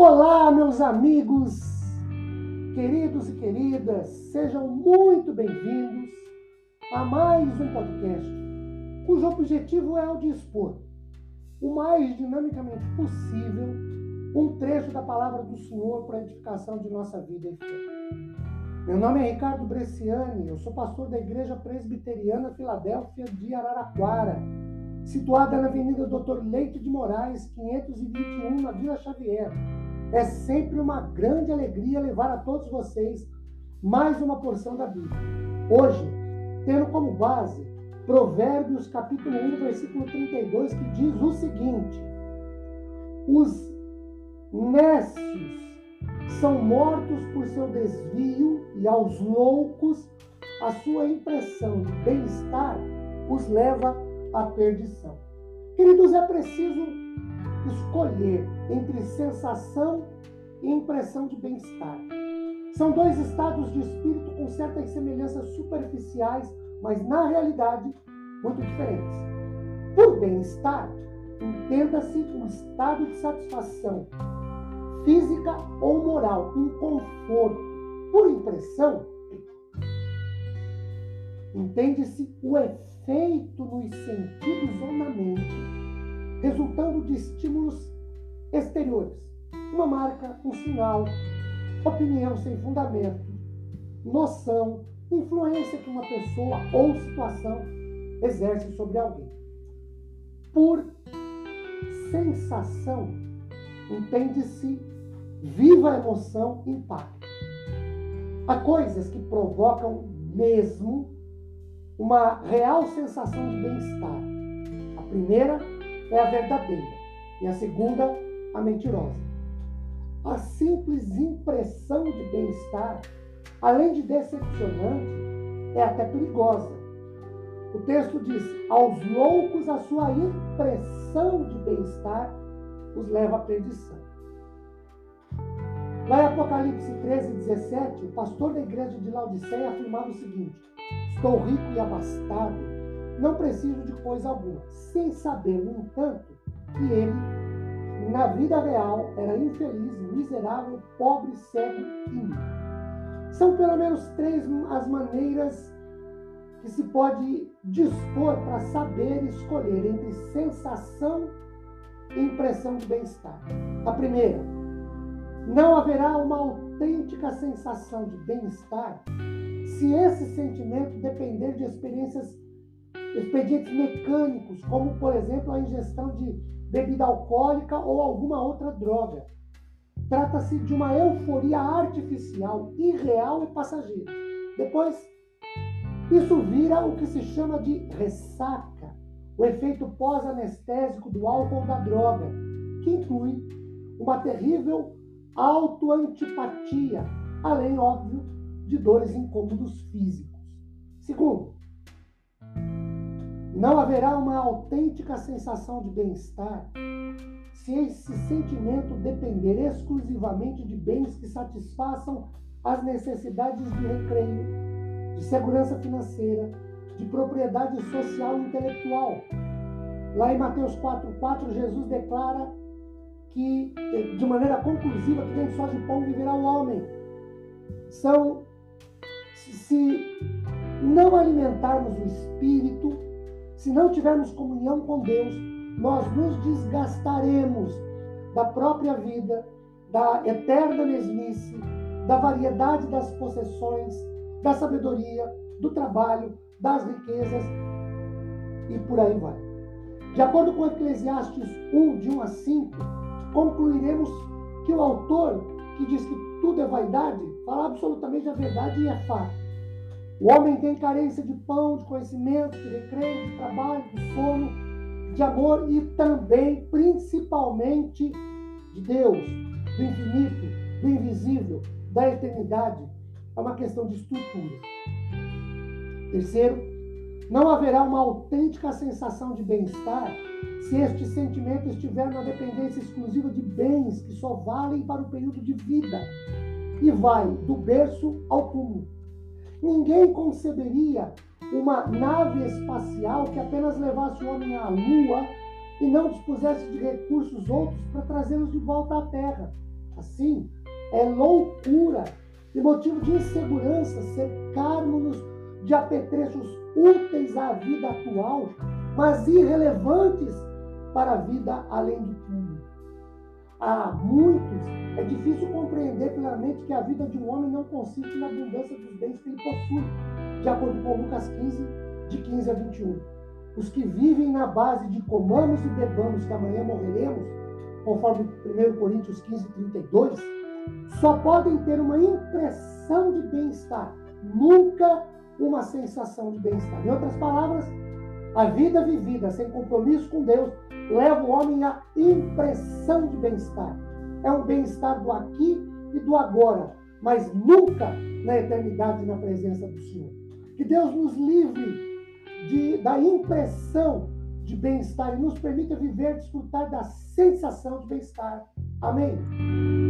Olá, meus amigos, queridos e queridas, sejam muito bem-vindos a mais um podcast, cujo objetivo é o de expor o mais dinamicamente possível um trecho da palavra do Senhor para a edificação de nossa vida e fé. Meu nome é Ricardo Bresciani, eu sou pastor da Igreja Presbiteriana Filadélfia de Araraquara, situada na Avenida Doutor Leite de Moraes, 521, na Vila Xavier. É sempre uma grande alegria levar a todos vocês mais uma porção da Bíblia. Hoje, tendo como base Provérbios capítulo 1, versículo 32, que diz o seguinte: Os nécios são mortos por seu desvio e aos loucos a sua impressão de bem-estar os leva à perdição. Queridos, é preciso escolher entre sensação e impressão de bem-estar. São dois estados de espírito com certas semelhanças superficiais, mas na realidade muito diferentes. Por bem-estar, entenda-se um estado de satisfação física ou moral, um conforto. Por impressão, entende-se o efeito nos sentidos ou na mente resultando de estímulos exteriores. Uma marca, um sinal, opinião sem fundamento, noção, influência que uma pessoa ou situação exerce sobre alguém. Por sensação, entende-se viva emoção, impacto. Há coisas que provocam mesmo uma real sensação de bem-estar. A primeira é a verdadeira e a segunda, a mentirosa. A simples impressão de bem-estar, além de decepcionante, é até perigosa. O texto diz: aos loucos a sua impressão de bem-estar os leva à perdição. Lá em Apocalipse 13, 17, o pastor da igreja de Laodiceia afirmava o seguinte: Estou rico e abastado não preciso de coisa alguma, sem saber, no entanto, que ele, na vida real, era infeliz, miserável, pobre, cego e nu. São pelo menos três as maneiras que se pode dispor para saber escolher entre sensação e impressão de bem-estar. A primeira, não haverá uma autêntica sensação de bem-estar se esse sentimento depender de experiências expedientes mecânicos, como por exemplo a ingestão de bebida alcoólica ou alguma outra droga. Trata-se de uma euforia artificial, irreal e passageira. Depois, isso vira o que se chama de ressaca, o efeito pós-anestésico do álcool da droga, que inclui uma terrível autoantipatia, além, óbvio, de dores e incômodos físicos. Não haverá uma autêntica sensação de bem-estar se esse sentimento depender exclusivamente de bens que satisfaçam as necessidades de recreio, de segurança financeira, de propriedade social e intelectual. Lá em Mateus 4,4, Jesus declara que, de maneira conclusiva, que nem só de pão viverá o homem. São, se não alimentarmos o espírito, se não tivermos comunhão com Deus, nós nos desgastaremos da própria vida, da eterna mesmice, da variedade das possessões, da sabedoria, do trabalho, das riquezas e por aí vai. De acordo com Eclesiastes 1, de 1 a 5, concluiremos que o autor, que diz que tudo é vaidade, fala absolutamente a verdade e é fato. O homem tem carência de pão, de conhecimento, de recreio, de trabalho, de sono, de amor e também, principalmente, de Deus, do infinito, do invisível, da eternidade. É uma questão de estrutura. Terceiro, não haverá uma autêntica sensação de bem-estar se este sentimento estiver na dependência exclusiva de bens que só valem para o período de vida e vai do berço ao túmulo. Ninguém conceberia uma nave espacial que apenas levasse o homem à Lua e não dispusesse de recursos outros para trazê-los de volta à Terra. assim, é loucura e motivo de insegurança cercarmos-nos de apetrechos úteis à vida atual, mas irrelevantes para a vida além do túmulo. A muitos é difícil compreender plenamente que a vida de um homem não consiste na abundância dos bens que ele possui, de acordo com Lucas 15, de 15 a 21. Os que vivem na base de comamos e bebamos que amanhã morreremos, conforme 1 Coríntios 15, 32, só podem ter uma impressão de bem-estar, nunca uma sensação de bem-estar. Em outras palavras, a vida vivida sem compromisso com Deus leva o homem à impressão de bem-estar. É um bem-estar do aqui e do agora, mas nunca na eternidade na presença do Senhor. Que Deus nos livre de, da impressão de bem-estar e nos permita viver, desfrutar da sensação de bem-estar. Amém?